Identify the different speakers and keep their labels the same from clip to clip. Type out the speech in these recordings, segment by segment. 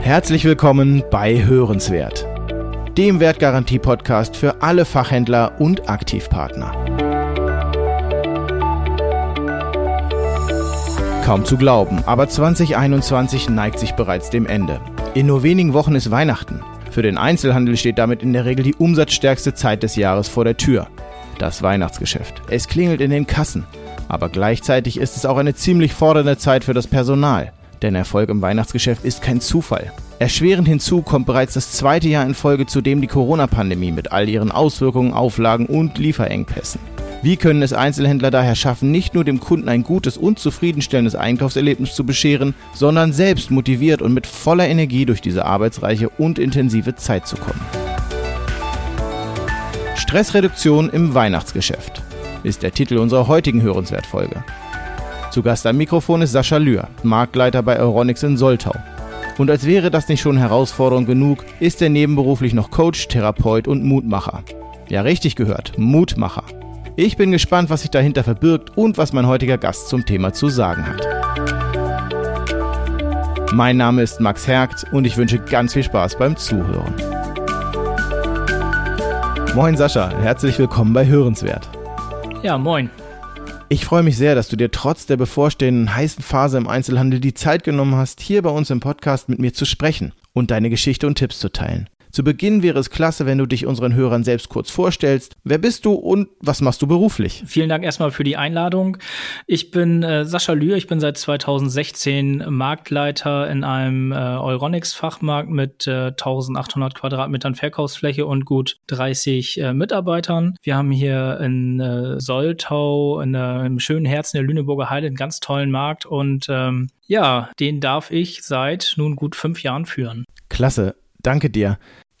Speaker 1: Herzlich willkommen bei Hörenswert, dem Wertgarantie-Podcast für alle Fachhändler und Aktivpartner. Kaum zu glauben, aber 2021 neigt sich bereits dem Ende. In nur wenigen Wochen ist Weihnachten. Für den Einzelhandel steht damit in der Regel die umsatzstärkste Zeit des Jahres vor der Tür. Das Weihnachtsgeschäft. Es klingelt in den Kassen. Aber gleichzeitig ist es auch eine ziemlich fordernde Zeit für das Personal. Denn Erfolg im Weihnachtsgeschäft ist kein Zufall. Erschwerend hinzu kommt bereits das zweite Jahr in Folge, zudem die Corona-Pandemie mit all ihren Auswirkungen, Auflagen und Lieferengpässen. Wie können es Einzelhändler daher schaffen, nicht nur dem Kunden ein gutes und zufriedenstellendes Einkaufserlebnis zu bescheren, sondern selbst motiviert und mit voller Energie durch diese arbeitsreiche und intensive Zeit zu kommen? Stressreduktion im Weihnachtsgeschäft ist der Titel unserer heutigen Hörenswertfolge. Zu Gast am Mikrofon ist Sascha Lühr, Marktleiter bei Euronics in Soltau. Und als wäre das nicht schon Herausforderung genug, ist er nebenberuflich noch Coach, Therapeut und Mutmacher. Ja, richtig gehört, Mutmacher. Ich bin gespannt, was sich dahinter verbirgt und was mein heutiger Gast zum Thema zu sagen hat. Mein Name ist Max Hergt und ich wünsche ganz viel Spaß beim Zuhören. Moin Sascha, herzlich willkommen bei Hörenswert.
Speaker 2: Ja, moin.
Speaker 1: Ich freue mich sehr, dass du dir trotz der bevorstehenden heißen Phase im Einzelhandel die Zeit genommen hast, hier bei uns im Podcast mit mir zu sprechen und deine Geschichte und Tipps zu teilen. Zu Beginn wäre es klasse, wenn du dich unseren Hörern selbst kurz vorstellst. Wer bist du und was machst du beruflich?
Speaker 2: Vielen Dank erstmal für die Einladung. Ich bin äh, Sascha Lühr, ich bin seit 2016 Marktleiter in einem äh, Euronics-Fachmarkt mit äh, 1800 Quadratmetern Verkaufsfläche und gut 30 äh, Mitarbeitern. Wir haben hier in äh, Soltau, in, äh, im schönen Herzen der Lüneburger Heide, einen ganz tollen Markt und ähm, ja, den darf ich seit nun gut fünf Jahren führen.
Speaker 1: Klasse, danke dir.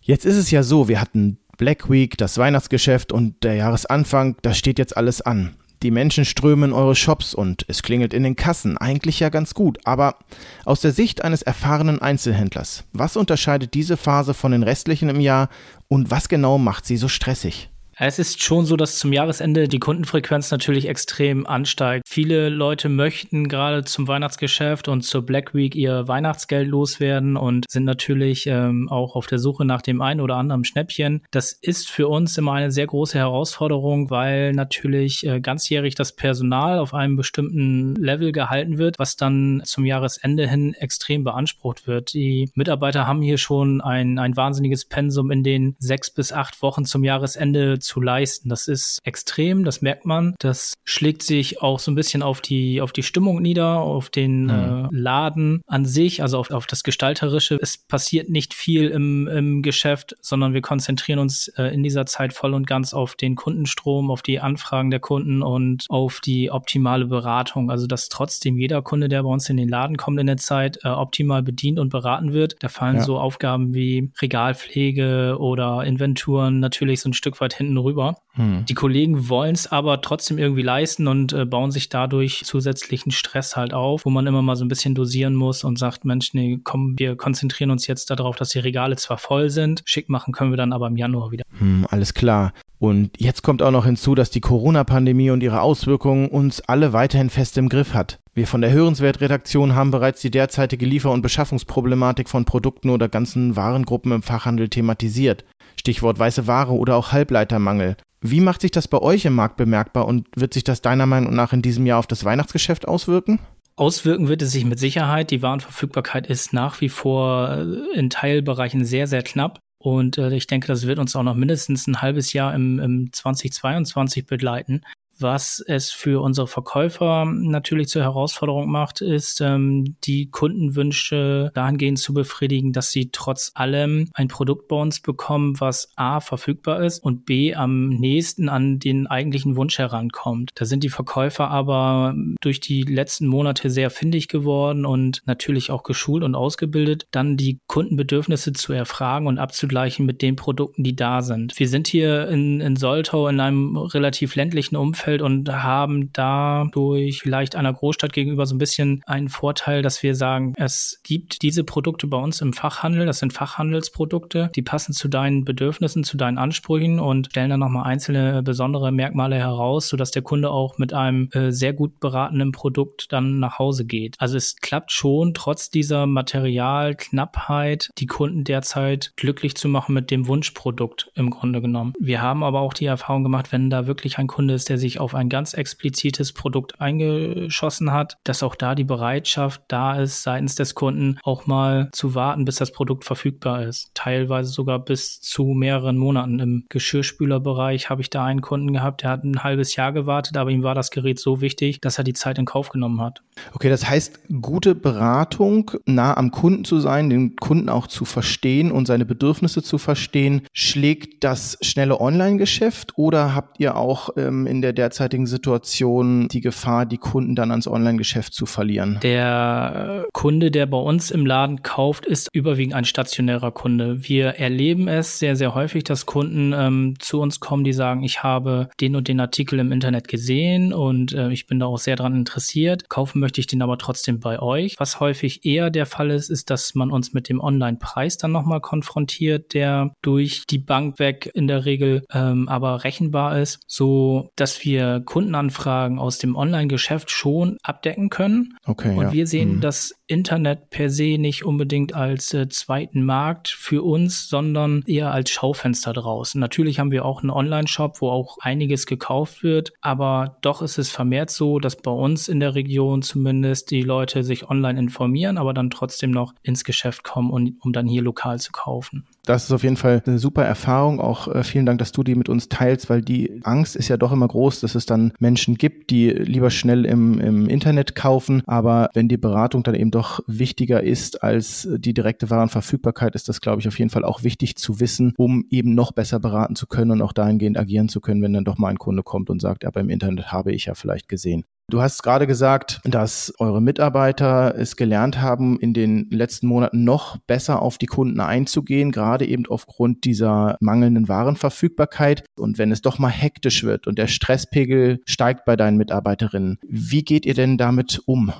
Speaker 1: Jetzt ist es ja so, wir hatten Black Week, das Weihnachtsgeschäft und der Jahresanfang, das steht jetzt alles an. Die Menschen strömen in eure Shops und es klingelt in den Kassen. Eigentlich ja ganz gut. Aber aus der Sicht eines erfahrenen Einzelhändlers, was unterscheidet diese Phase von den restlichen im Jahr und was genau macht sie so stressig?
Speaker 2: Es ist schon so, dass zum Jahresende die Kundenfrequenz natürlich extrem ansteigt. Viele Leute möchten gerade zum Weihnachtsgeschäft und zur Black Week ihr Weihnachtsgeld loswerden und sind natürlich ähm, auch auf der Suche nach dem einen oder anderen Schnäppchen. Das ist für uns immer eine sehr große Herausforderung, weil natürlich äh, ganzjährig das Personal auf einem bestimmten Level gehalten wird, was dann zum Jahresende hin extrem beansprucht wird. Die Mitarbeiter haben hier schon ein, ein wahnsinniges Pensum in den sechs bis acht Wochen zum Jahresende zu leisten. Das ist extrem, das merkt man. Das schlägt sich auch so ein bisschen auf die, auf die Stimmung nieder, auf den mhm. äh, Laden an sich, also auf, auf das Gestalterische. Es passiert nicht viel im, im Geschäft, sondern wir konzentrieren uns äh, in dieser Zeit voll und ganz auf den Kundenstrom, auf die Anfragen der Kunden und auf die optimale Beratung. Also dass trotzdem jeder Kunde, der bei uns in den Laden kommt in der Zeit, äh, optimal bedient und beraten wird. Da fallen ja. so Aufgaben wie Regalpflege oder Inventuren natürlich so ein Stück weit hinten rüber. Hm. Die Kollegen wollen es aber trotzdem irgendwie leisten und äh, bauen sich dadurch zusätzlichen Stress halt auf, wo man immer mal so ein bisschen dosieren muss und sagt, Mensch, nee, komm, wir konzentrieren uns jetzt darauf, dass die Regale zwar voll sind, schick machen können wir dann aber im Januar wieder.
Speaker 1: Hm, alles klar. Und jetzt kommt auch noch hinzu, dass die Corona-Pandemie und ihre Auswirkungen uns alle weiterhin fest im Griff hat. Wir von der Hörenswert-Redaktion haben bereits die derzeitige Liefer- und Beschaffungsproblematik von Produkten oder ganzen Warengruppen im Fachhandel thematisiert. Stichwort weiße Ware oder auch Halbleitermangel. Wie macht sich das bei euch im Markt bemerkbar und wird sich das deiner Meinung nach in diesem Jahr auf das Weihnachtsgeschäft auswirken?
Speaker 2: Auswirken wird es sich mit Sicherheit. Die Warenverfügbarkeit ist nach wie vor äh, in Teilbereichen sehr, sehr knapp. Und äh, ich denke, das wird uns auch noch mindestens ein halbes Jahr im, im 2022 begleiten. Was es für unsere Verkäufer natürlich zur Herausforderung macht, ist, ähm, die Kundenwünsche dahingehend zu befriedigen, dass sie trotz allem ein Produkt bei uns bekommen, was A verfügbar ist und B am nächsten an den eigentlichen Wunsch herankommt. Da sind die Verkäufer aber durch die letzten Monate sehr findig geworden und natürlich auch geschult und ausgebildet, dann die Kundenbedürfnisse zu erfragen und abzugleichen mit den Produkten, die da sind. Wir sind hier in, in Soltau in einem relativ ländlichen Umfeld Umfeld und haben dadurch vielleicht einer Großstadt gegenüber so ein bisschen einen Vorteil, dass wir sagen, es gibt diese Produkte bei uns im Fachhandel, das sind Fachhandelsprodukte, die passen zu deinen Bedürfnissen, zu deinen Ansprüchen und stellen dann nochmal einzelne besondere Merkmale heraus, sodass der Kunde auch mit einem äh, sehr gut beratenen Produkt dann nach Hause geht. Also es klappt schon, trotz dieser Materialknappheit, die Kunden derzeit glücklich zu machen mit dem Wunschprodukt im Grunde genommen. Wir haben aber auch die Erfahrung gemacht, wenn da wirklich ein Kunde ist, der sich auf ein ganz explizites Produkt eingeschossen hat, dass auch da die Bereitschaft da ist, seitens des Kunden auch mal zu warten, bis das Produkt verfügbar ist. Teilweise sogar bis zu mehreren Monaten. Im Geschirrspülerbereich habe ich da einen Kunden gehabt, der hat ein halbes Jahr gewartet, aber ihm war das Gerät so wichtig, dass er die Zeit in Kauf genommen hat.
Speaker 1: Okay, das heißt, gute Beratung, nah am Kunden zu sein, den Kunden auch zu verstehen und seine Bedürfnisse zu verstehen, schlägt das schnelle Online-Geschäft oder habt ihr auch ähm, in der derzeitigen Situation die Gefahr, die Kunden dann ans Online-Geschäft zu verlieren?
Speaker 2: Der Kunde, der bei uns im Laden kauft, ist überwiegend ein stationärer Kunde. Wir erleben es sehr, sehr häufig, dass Kunden ähm, zu uns kommen, die sagen, ich habe den und den Artikel im Internet gesehen und äh, ich bin da auch sehr dran interessiert. Kaufen möchte ich den aber trotzdem bei euch. Was häufig eher der Fall ist, ist, dass man uns mit dem Online-Preis dann nochmal konfrontiert, der durch die Bank weg in der Regel ähm, aber rechenbar ist, so dass wir Kundenanfragen aus dem Online-Geschäft schon abdecken können. Okay. Und ja. wir sehen mhm. das Internet per se nicht unbedingt als äh, zweiten Markt für uns, sondern eher als Schaufenster draußen. Natürlich haben wir auch einen Online-Shop, wo auch einiges gekauft wird, aber doch ist es vermehrt so, dass bei uns in der Region zumindest die Leute sich online informieren, aber dann trotzdem noch ins Geschäft kommen, um, um dann hier lokal zu kaufen.
Speaker 1: Das ist auf jeden Fall eine super Erfahrung. Auch äh, vielen Dank, dass du die mit uns teilst, weil die Angst ist ja doch immer groß, dass es dann Menschen gibt, die lieber schnell im, im Internet kaufen. Aber wenn die Beratung dann eben doch wichtiger ist als die direkte Warenverfügbarkeit, ist das, glaube ich, auf jeden Fall auch wichtig zu wissen, um eben noch besser beraten zu können und auch dahingehend agieren zu können, wenn dann doch mal ein Kunde kommt und sagt, aber im Internet habe ich ja vielleicht gesehen. Du hast gerade gesagt, dass eure Mitarbeiter es gelernt haben, in den letzten Monaten noch besser auf die Kunden einzugehen, gerade eben aufgrund dieser mangelnden Warenverfügbarkeit. Und wenn es doch mal hektisch wird und der Stresspegel steigt bei deinen Mitarbeiterinnen, wie geht ihr denn damit um?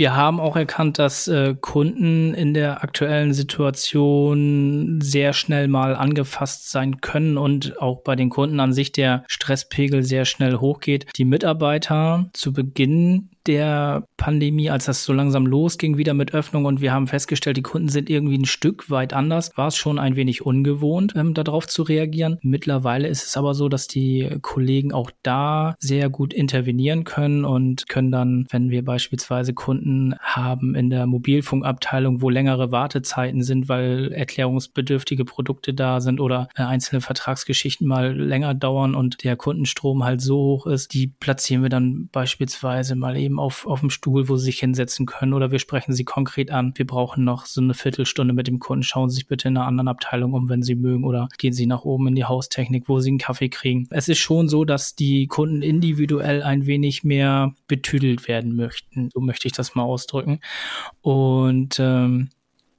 Speaker 2: Wir haben auch erkannt, dass äh, Kunden in der aktuellen Situation sehr schnell mal angefasst sein können und auch bei den Kunden an sich der Stresspegel sehr schnell hochgeht. Die Mitarbeiter zu Beginn der Pandemie, als das so langsam losging, wieder mit Öffnung und wir haben festgestellt, die Kunden sind irgendwie ein Stück weit anders, war es schon ein wenig ungewohnt, ähm, darauf zu reagieren. Mittlerweile ist es aber so, dass die Kollegen auch da sehr gut intervenieren können und können dann, wenn wir beispielsweise Kunden haben in der Mobilfunkabteilung, wo längere Wartezeiten sind, weil erklärungsbedürftige Produkte da sind oder äh, einzelne Vertragsgeschichten mal länger dauern und der Kundenstrom halt so hoch ist, die platzieren wir dann beispielsweise mal eben auf, auf dem Stuhl, wo sie sich hinsetzen können oder wir sprechen sie konkret an. Wir brauchen noch so eine Viertelstunde mit dem Kunden. Schauen Sie sich bitte in einer anderen Abteilung um, wenn Sie mögen oder gehen Sie nach oben in die Haustechnik, wo Sie einen Kaffee kriegen. Es ist schon so, dass die Kunden individuell ein wenig mehr betüdelt werden möchten. So möchte ich das mal ausdrücken. Und ähm,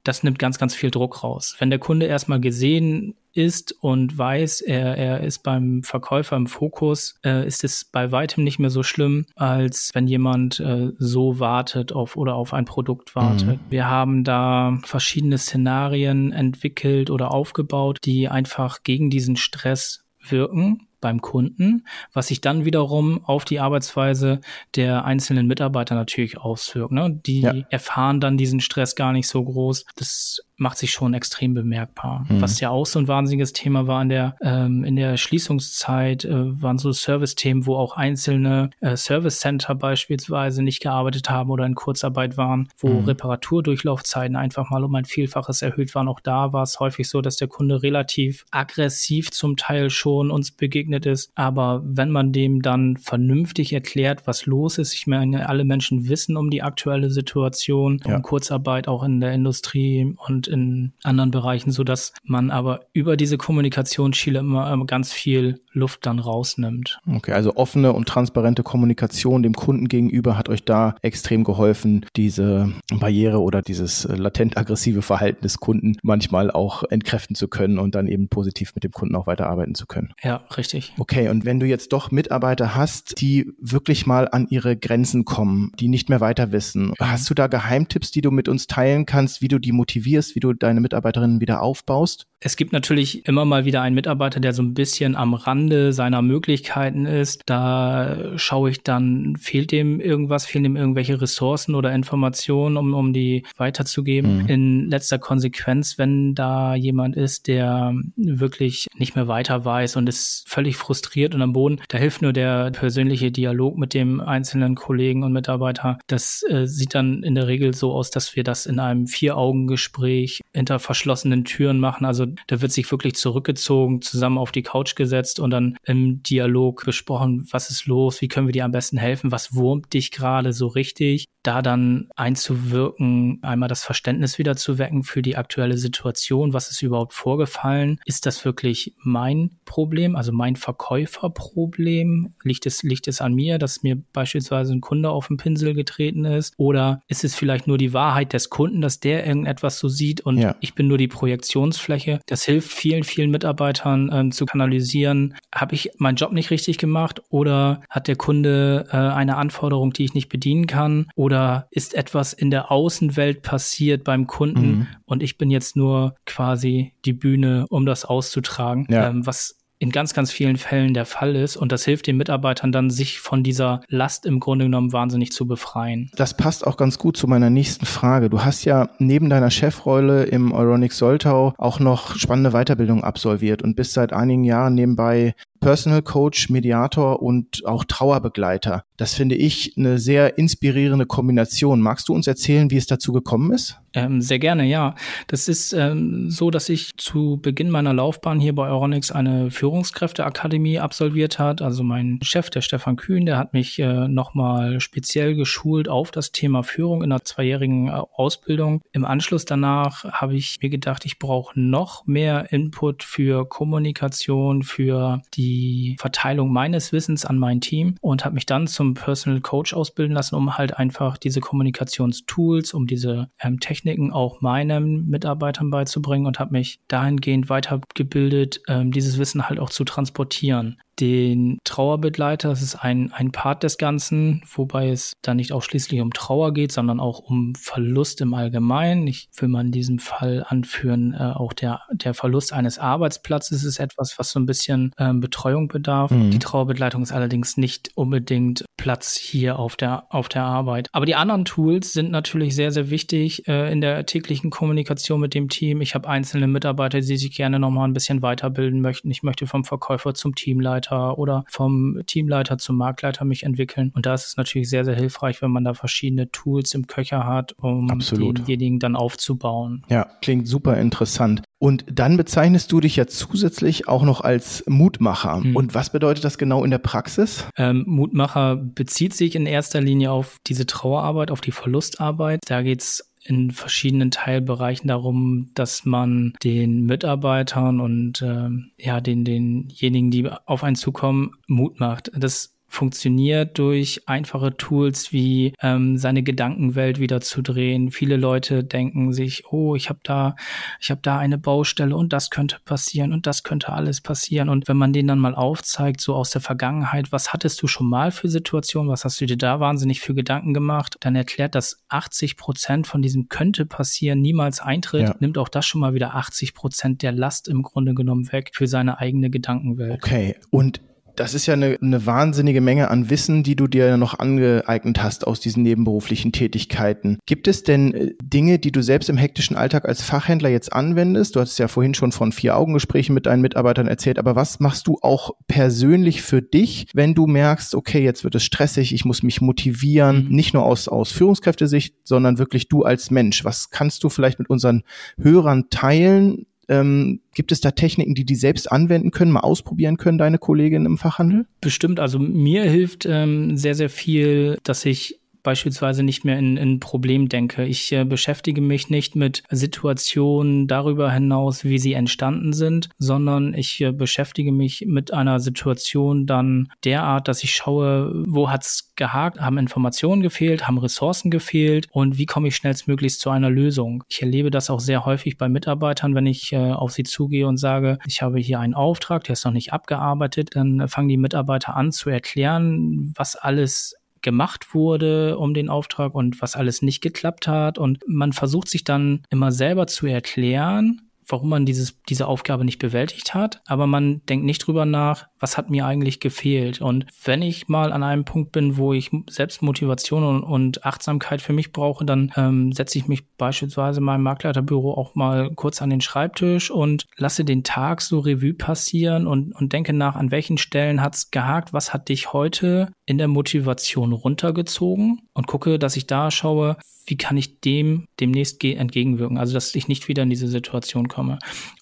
Speaker 2: das nimmt ganz, ganz viel Druck raus. Wenn der Kunde erstmal gesehen ist und weiß, er, er ist beim Verkäufer im Fokus, äh, ist es bei weitem nicht mehr so schlimm, als wenn jemand äh, so wartet auf oder auf ein Produkt wartet. Mhm. Wir haben da verschiedene Szenarien entwickelt oder aufgebaut, die einfach gegen diesen Stress wirken beim Kunden, was sich dann wiederum auf die Arbeitsweise der einzelnen Mitarbeiter natürlich auswirkt. Ne? Die ja. erfahren dann diesen Stress gar nicht so groß. Das macht sich schon extrem bemerkbar. Mhm. Was ja auch so ein wahnsinniges Thema war in der, ähm, in der Schließungszeit, äh, waren so Service-Themen, wo auch einzelne äh, Service-Center beispielsweise nicht gearbeitet haben oder in Kurzarbeit waren, wo mhm. Reparaturdurchlaufzeiten einfach mal um ein Vielfaches erhöht waren. Auch da war es häufig so, dass der Kunde relativ aggressiv zum Teil schon uns begegnet ist. Aber wenn man dem dann vernünftig erklärt, was los ist, ich meine, alle Menschen wissen um die aktuelle Situation, ja. um Kurzarbeit auch in der Industrie und in anderen Bereichen, so dass man aber über diese Kommunikationsschiele immer ganz viel Luft dann rausnimmt.
Speaker 1: Okay, also offene und transparente Kommunikation dem Kunden gegenüber hat euch da extrem geholfen, diese Barriere oder dieses äh, latent aggressive Verhalten des Kunden manchmal auch entkräften zu können und dann eben positiv mit dem Kunden auch weiterarbeiten zu können.
Speaker 2: Ja, richtig.
Speaker 1: Okay, und wenn du jetzt doch Mitarbeiter hast, die wirklich mal an ihre Grenzen kommen, die nicht mehr weiter wissen, hast du da Geheimtipps, die du mit uns teilen kannst, wie du die motivierst, wie du deine Mitarbeiterinnen wieder aufbaust?
Speaker 2: Es gibt natürlich immer mal wieder einen Mitarbeiter, der so ein bisschen am Rande seiner Möglichkeiten ist. Da schaue ich dann, fehlt dem irgendwas, fehlen dem irgendwelche Ressourcen oder Informationen, um, um die weiterzugeben. Mhm. In letzter Konsequenz, wenn da jemand ist, der wirklich nicht mehr weiter weiß und ist völlig frustriert und am Boden, da hilft nur der persönliche Dialog mit dem einzelnen Kollegen und Mitarbeiter. Das äh, sieht dann in der Regel so aus, dass wir das in einem Vier-Augen-Gespräch hinter verschlossenen Türen machen. Also da wird sich wirklich zurückgezogen, zusammen auf die Couch gesetzt und dann im Dialog besprochen, was ist los, wie können wir dir am besten helfen, was wurmt dich gerade so richtig, da dann einzuwirken, einmal das Verständnis wieder zu wecken für die aktuelle Situation, was ist überhaupt vorgefallen, ist das wirklich mein Problem, also mein Verkäuferproblem, liegt es, liegt es an mir, dass mir beispielsweise ein Kunde auf den Pinsel getreten ist? Oder ist es vielleicht nur die Wahrheit des Kunden, dass der irgendetwas so sieht und ja. ich bin nur die Projektionsfläche? Das hilft vielen, vielen Mitarbeitern äh, zu kanalisieren. Habe ich meinen Job nicht richtig gemacht? Oder hat der Kunde äh, eine Anforderung, die ich nicht bedienen kann? Oder ist etwas in der Außenwelt passiert beim Kunden mhm. und ich bin jetzt nur quasi die Bühne, um das auszutragen, ja. ähm, was in ganz, ganz vielen Fällen der Fall ist. Und das hilft den Mitarbeitern dann, sich von dieser Last im Grunde genommen wahnsinnig zu befreien.
Speaker 1: Das passt auch ganz gut zu meiner nächsten Frage. Du hast ja neben deiner Chefrolle im Euronic Soltau auch noch spannende Weiterbildung absolviert und bist seit einigen Jahren nebenbei Personal Coach, Mediator und auch Trauerbegleiter. Das finde ich eine sehr inspirierende Kombination. Magst du uns erzählen, wie es dazu gekommen ist?
Speaker 2: Ähm, sehr gerne, ja. Das ist ähm, so, dass ich zu Beginn meiner Laufbahn hier bei Euronics eine Führungskräfteakademie absolviert hat. Also mein Chef, der Stefan Kühn, der hat mich äh, nochmal speziell geschult auf das Thema Führung in einer zweijährigen äh, Ausbildung. Im Anschluss danach habe ich mir gedacht, ich brauche noch mehr Input für Kommunikation, für die die Verteilung meines Wissens an mein Team und habe mich dann zum Personal Coach ausbilden lassen, um halt einfach diese Kommunikationstools, um diese ähm, Techniken auch meinen Mitarbeitern beizubringen und habe mich dahingehend weitergebildet, ähm, dieses Wissen halt auch zu transportieren den Trauerbegleiter. Das ist ein, ein Part des Ganzen, wobei es da nicht ausschließlich um Trauer geht, sondern auch um Verlust im Allgemeinen. Ich will mal in diesem Fall anführen, äh, auch der, der Verlust eines Arbeitsplatzes ist etwas, was so ein bisschen ähm, Betreuung bedarf. Mhm. Die Trauerbegleitung ist allerdings nicht unbedingt Platz hier auf der, auf der Arbeit. Aber die anderen Tools sind natürlich sehr, sehr wichtig äh, in der täglichen Kommunikation mit dem Team. Ich habe einzelne Mitarbeiter, die sich gerne nochmal ein bisschen weiterbilden möchten. Ich möchte vom Verkäufer zum Teamleiter Teamleiter oder vom Teamleiter zum Marktleiter mich entwickeln. Und da ist es natürlich sehr, sehr hilfreich, wenn man da verschiedene Tools im Köcher hat, um Absolut. denjenigen dann aufzubauen.
Speaker 1: Ja, klingt super interessant. Und dann bezeichnest du dich ja zusätzlich auch noch als Mutmacher. Mhm. Und was bedeutet das genau in der Praxis?
Speaker 2: Ähm, Mutmacher bezieht sich in erster Linie auf diese Trauerarbeit, auf die Verlustarbeit. Da geht es in verschiedenen Teilbereichen darum, dass man den Mitarbeitern und äh, ja den denjenigen, die auf einen zukommen, Mut macht. Das funktioniert durch einfache Tools wie ähm, seine Gedankenwelt wieder zu drehen. Viele Leute denken sich, oh, ich habe da, ich habe da eine Baustelle und das könnte passieren und das könnte alles passieren. Und wenn man denen dann mal aufzeigt, so aus der Vergangenheit, was hattest du schon mal für Situationen, was hast du dir da wahnsinnig für Gedanken gemacht, dann erklärt, dass 80 Prozent von diesem könnte passieren niemals eintritt, ja. nimmt auch das schon mal wieder 80 Prozent der Last im Grunde genommen weg für seine eigene Gedankenwelt.
Speaker 1: Okay, und das ist ja eine, eine wahnsinnige Menge an Wissen, die du dir noch angeeignet hast aus diesen nebenberuflichen Tätigkeiten. Gibt es denn äh, Dinge, die du selbst im hektischen Alltag als Fachhändler jetzt anwendest? Du hast ja vorhin schon von Vier-Augen-Gesprächen mit deinen Mitarbeitern erzählt, aber was machst du auch persönlich für dich, wenn du merkst, okay, jetzt wird es stressig, ich muss mich motivieren, mhm. nicht nur aus, aus Führungskräftesicht, sondern wirklich du als Mensch. Was kannst du vielleicht mit unseren Hörern teilen, ähm, gibt es da Techniken, die die selbst anwenden können, mal ausprobieren können, deine Kolleginnen im Fachhandel?
Speaker 2: Bestimmt. Also mir hilft ähm, sehr, sehr viel, dass ich beispielsweise nicht mehr in, in Problem denke. Ich äh, beschäftige mich nicht mit Situationen darüber hinaus, wie sie entstanden sind, sondern ich äh, beschäftige mich mit einer Situation dann derart, dass ich schaue, wo hat's gehakt, haben Informationen gefehlt, haben Ressourcen gefehlt und wie komme ich schnellstmöglichst zu einer Lösung. Ich erlebe das auch sehr häufig bei Mitarbeitern, wenn ich äh, auf sie zugehe und sage, ich habe hier einen Auftrag, der ist noch nicht abgearbeitet, dann fangen die Mitarbeiter an zu erklären, was alles gemacht wurde um den Auftrag und was alles nicht geklappt hat. Und man versucht sich dann immer selber zu erklären, warum man dieses, diese Aufgabe nicht bewältigt hat, aber man denkt nicht drüber nach, was hat mir eigentlich gefehlt. Und wenn ich mal an einem Punkt bin, wo ich selbst Motivation und, und Achtsamkeit für mich brauche, dann ähm, setze ich mich beispielsweise in meinem Marktleiterbüro auch mal kurz an den Schreibtisch und lasse den Tag so Revue passieren und, und denke nach, an welchen Stellen hat's gehakt, was hat dich heute in der Motivation runtergezogen und gucke, dass ich da schaue, wie kann ich dem demnächst entgegenwirken, also dass ich nicht wieder in diese Situation komme.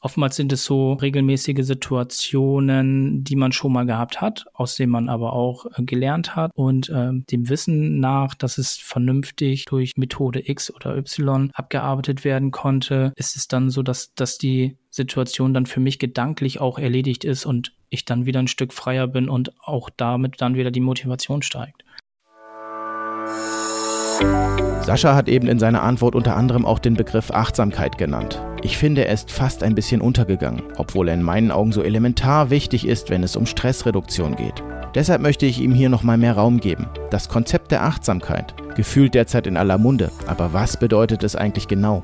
Speaker 2: Oftmals sind es so regelmäßige Situationen, die man schon mal gehabt hat, aus denen man aber auch äh, gelernt hat und äh, dem Wissen nach, dass es vernünftig durch Methode X oder Y abgearbeitet werden konnte, ist es dann so, dass, dass die Situation dann für mich gedanklich auch erledigt ist und ich dann wieder ein Stück freier bin und auch damit dann wieder die Motivation steigt.
Speaker 1: Sascha hat eben in seiner Antwort unter anderem auch den Begriff Achtsamkeit genannt. Ich finde, er ist fast ein bisschen untergegangen, obwohl er in meinen Augen so elementar wichtig ist, wenn es um Stressreduktion geht. Deshalb möchte ich ihm hier nochmal mehr Raum geben. Das Konzept der Achtsamkeit, gefühlt derzeit in aller Munde, aber was bedeutet es eigentlich genau?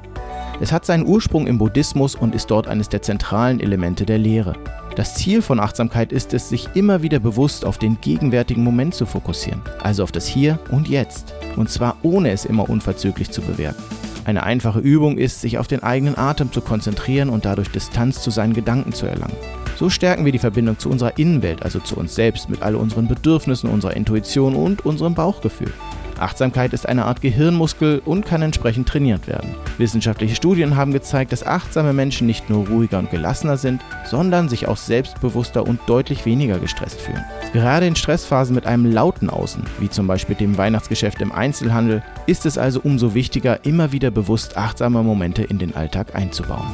Speaker 1: Es hat seinen Ursprung im Buddhismus und ist dort eines der zentralen Elemente der Lehre. Das Ziel von Achtsamkeit ist es, sich immer wieder bewusst auf den gegenwärtigen Moment zu fokussieren, also auf das Hier und Jetzt, und zwar ohne es immer unverzüglich zu bewerten. Eine einfache Übung ist, sich auf den eigenen Atem zu konzentrieren und dadurch Distanz zu seinen Gedanken zu erlangen. So stärken wir die Verbindung zu unserer Innenwelt, also zu uns selbst, mit all unseren Bedürfnissen, unserer Intuition und unserem Bauchgefühl. Achtsamkeit ist eine Art Gehirnmuskel und kann entsprechend trainiert werden. Wissenschaftliche Studien haben gezeigt, dass achtsame Menschen nicht nur ruhiger und gelassener sind, sondern sich auch selbstbewusster und deutlich weniger gestresst fühlen. Gerade in Stressphasen mit einem lauten Außen, wie zum Beispiel dem Weihnachtsgeschäft im Einzelhandel, ist es also umso wichtiger, immer wieder bewusst achtsame Momente in den Alltag einzubauen.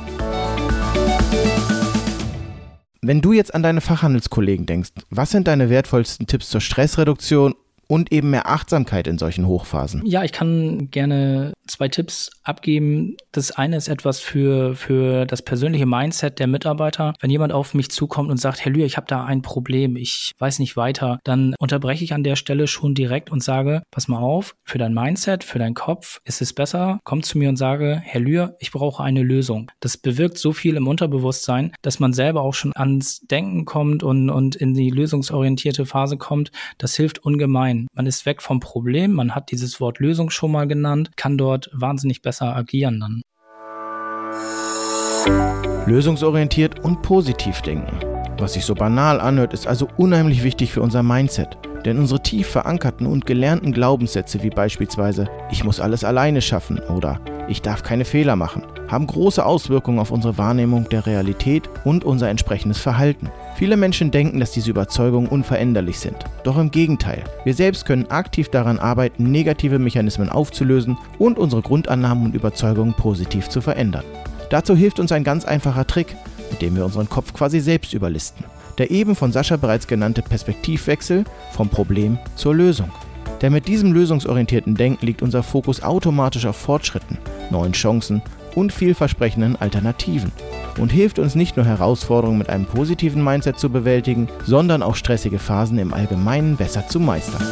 Speaker 1: Wenn du jetzt an deine Fachhandelskollegen denkst, was sind deine wertvollsten Tipps zur Stressreduktion und eben mehr Achtsamkeit in solchen Hochphasen?
Speaker 2: Ja, ich kann gerne zwei Tipps abgeben. Das eine ist etwas für, für das persönliche Mindset der Mitarbeiter. Wenn jemand auf mich zukommt und sagt, Herr Lühr, ich habe da ein Problem, ich weiß nicht weiter, dann unterbreche ich an der Stelle schon direkt und sage, pass mal auf, für dein Mindset, für deinen Kopf ist es besser, komm zu mir und sage, Herr Lühr, ich brauche eine Lösung. Das bewirkt so viel im Unterbewusstsein, dass man selber auch schon ans Denken kommt und, und in die lösungsorientierte Phase kommt. Das hilft ungemein. Man ist weg vom Problem, man hat dieses Wort Lösung schon mal genannt, kann dort wahnsinnig besser agieren dann.
Speaker 1: Lösungsorientiert und positiv denken. Was sich so banal anhört, ist also unheimlich wichtig für unser Mindset. Denn unsere tief verankerten und gelernten Glaubenssätze wie beispielsweise Ich muss alles alleine schaffen oder Ich darf keine Fehler machen, haben große Auswirkungen auf unsere Wahrnehmung der Realität und unser entsprechendes Verhalten. Viele Menschen denken, dass diese Überzeugungen unveränderlich sind. Doch im Gegenteil, wir selbst können aktiv daran arbeiten, negative Mechanismen aufzulösen und unsere Grundannahmen und Überzeugungen positiv zu verändern. Dazu hilft uns ein ganz einfacher Trick, mit dem wir unseren Kopf quasi selbst überlisten. Der eben von Sascha bereits genannte Perspektivwechsel vom Problem zur Lösung. Denn mit diesem lösungsorientierten Denken liegt unser Fokus automatisch auf Fortschritten, neuen Chancen und vielversprechenden Alternativen und hilft uns nicht nur Herausforderungen mit einem positiven Mindset zu bewältigen, sondern auch stressige Phasen im Allgemeinen besser zu meistern.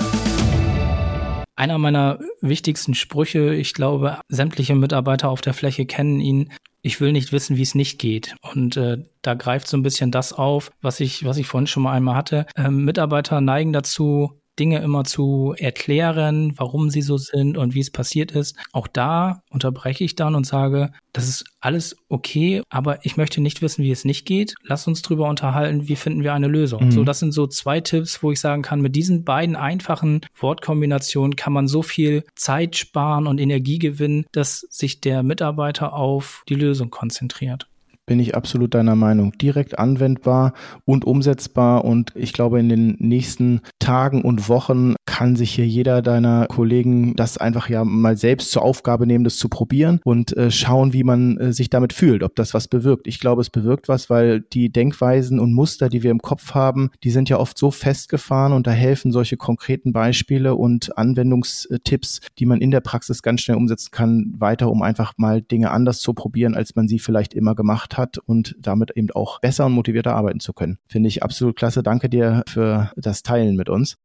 Speaker 2: Einer meiner wichtigsten Sprüche, ich glaube, sämtliche Mitarbeiter auf der Fläche kennen ihn. Ich will nicht wissen, wie es nicht geht. Und äh, da greift so ein bisschen das auf, was ich, was ich vorhin schon mal einmal hatte. Ähm, Mitarbeiter neigen dazu, Dinge immer zu erklären, warum sie so sind und wie es passiert ist. Auch da unterbreche ich dann und sage, das ist alles okay, aber ich möchte nicht wissen, wie es nicht geht. Lass uns drüber unterhalten, wie finden wir eine Lösung. Mhm. So, das sind so zwei Tipps, wo ich sagen kann, mit diesen beiden einfachen Wortkombinationen kann man so viel Zeit sparen und Energie gewinnen, dass sich der Mitarbeiter auf die Lösung konzentriert.
Speaker 1: Bin ich absolut deiner Meinung. Direkt anwendbar und umsetzbar. Und ich glaube, in den nächsten Tagen und Wochen kann sich hier jeder deiner Kollegen das einfach ja mal selbst zur Aufgabe nehmen, das zu probieren und äh, schauen, wie man äh, sich damit fühlt, ob das was bewirkt. Ich glaube, es bewirkt was, weil die Denkweisen und Muster, die wir im Kopf haben, die sind ja oft so festgefahren und da helfen solche konkreten Beispiele und Anwendungstipps, die man in der Praxis ganz schnell umsetzen kann, weiter, um einfach mal Dinge anders zu probieren, als man sie vielleicht immer gemacht hat hat und damit eben auch besser und motivierter arbeiten zu können. Finde ich absolut klasse. Danke dir für das Teilen mit uns.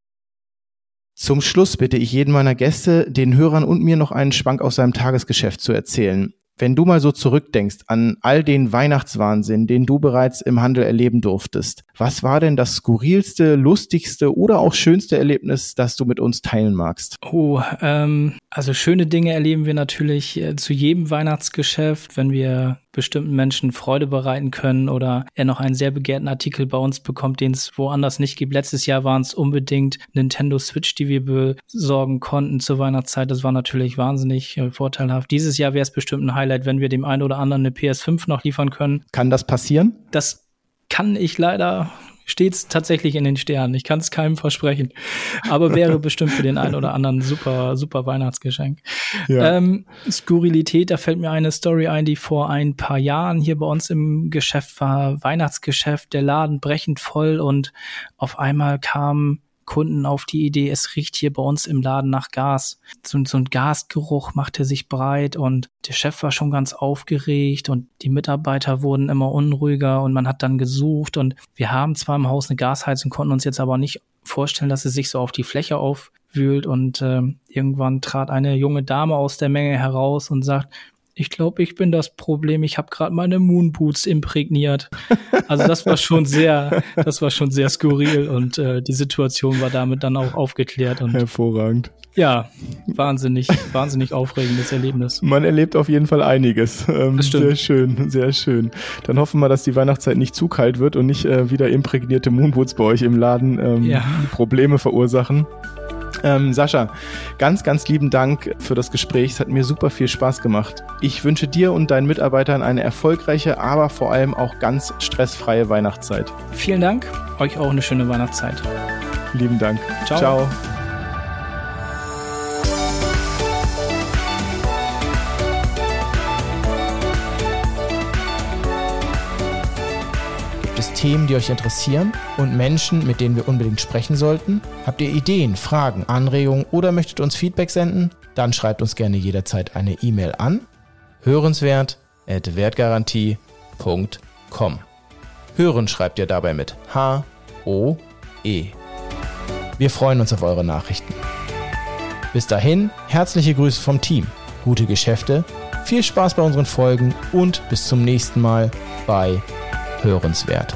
Speaker 1: Zum Schluss bitte ich jeden meiner Gäste, den Hörern und mir noch einen Schwank aus seinem Tagesgeschäft zu erzählen. Wenn du mal so zurückdenkst an all den Weihnachtswahnsinn, den du bereits im Handel erleben durftest, was war denn das skurrilste, lustigste oder auch schönste Erlebnis, das du mit uns teilen magst?
Speaker 2: Oh, ähm, also schöne Dinge erleben wir natürlich äh, zu jedem Weihnachtsgeschäft, wenn wir bestimmten Menschen Freude bereiten können oder er noch einen sehr begehrten Artikel bei uns bekommt, den es woanders nicht gibt. Letztes Jahr waren es unbedingt Nintendo Switch, die wir besorgen konnten zur Weihnachtszeit. Das war natürlich wahnsinnig äh, vorteilhaft. Dieses Jahr wäre es bestimmt ein Highlight, wenn wir dem einen oder anderen eine PS5 noch liefern können.
Speaker 1: Kann das passieren?
Speaker 2: Das kann ich leider steht's tatsächlich in den Sternen. Ich kann es keinem versprechen. Aber wäre bestimmt für den einen oder anderen super, super Weihnachtsgeschenk. Ja. Ähm, Skurrilität, da fällt mir eine Story ein, die vor ein paar Jahren hier bei uns im Geschäft war. Weihnachtsgeschäft, der Laden brechend voll und auf einmal kam Kunden auf die Idee, es riecht hier bei uns im Laden nach Gas. So, so ein Gasgeruch machte sich breit und der Chef war schon ganz aufgeregt und die Mitarbeiter wurden immer unruhiger und man hat dann gesucht und wir haben zwar im Haus eine Gasheizung, konnten uns jetzt aber nicht vorstellen, dass es sich so auf die Fläche aufwühlt und äh, irgendwann trat eine junge Dame aus der Menge heraus und sagt, ich glaube, ich bin das Problem. Ich habe gerade meine Moonboots imprägniert. Also das war schon sehr, das war schon sehr skurril und äh, die Situation war damit dann auch aufgeklärt. Und,
Speaker 1: Hervorragend.
Speaker 2: Ja, wahnsinnig, wahnsinnig aufregendes Erlebnis.
Speaker 1: Man erlebt auf jeden Fall einiges. Ähm. Sehr schön, sehr schön. Dann hoffen wir, dass die Weihnachtszeit nicht zu kalt wird und nicht äh, wieder imprägnierte Moonboots bei euch im Laden ähm, ja. Probleme verursachen. Ähm, Sascha, ganz, ganz lieben Dank für das Gespräch. Es hat mir super viel Spaß gemacht. Ich wünsche dir und deinen Mitarbeitern eine erfolgreiche, aber vor allem auch ganz stressfreie Weihnachtszeit.
Speaker 2: Vielen Dank. Euch auch eine schöne Weihnachtszeit.
Speaker 1: Lieben Dank. Ciao. Ciao. Themen, die euch interessieren und Menschen, mit denen wir unbedingt sprechen sollten? Habt ihr Ideen, Fragen, Anregungen oder möchtet uns Feedback senden? Dann schreibt uns gerne jederzeit eine E-Mail an hörenswert@wertgarantie.com. Hören schreibt ihr dabei mit H O E. Wir freuen uns auf eure Nachrichten. Bis dahin, herzliche Grüße vom Team, gute Geschäfte, viel Spaß bei unseren Folgen und bis zum nächsten Mal bei Hörenswert.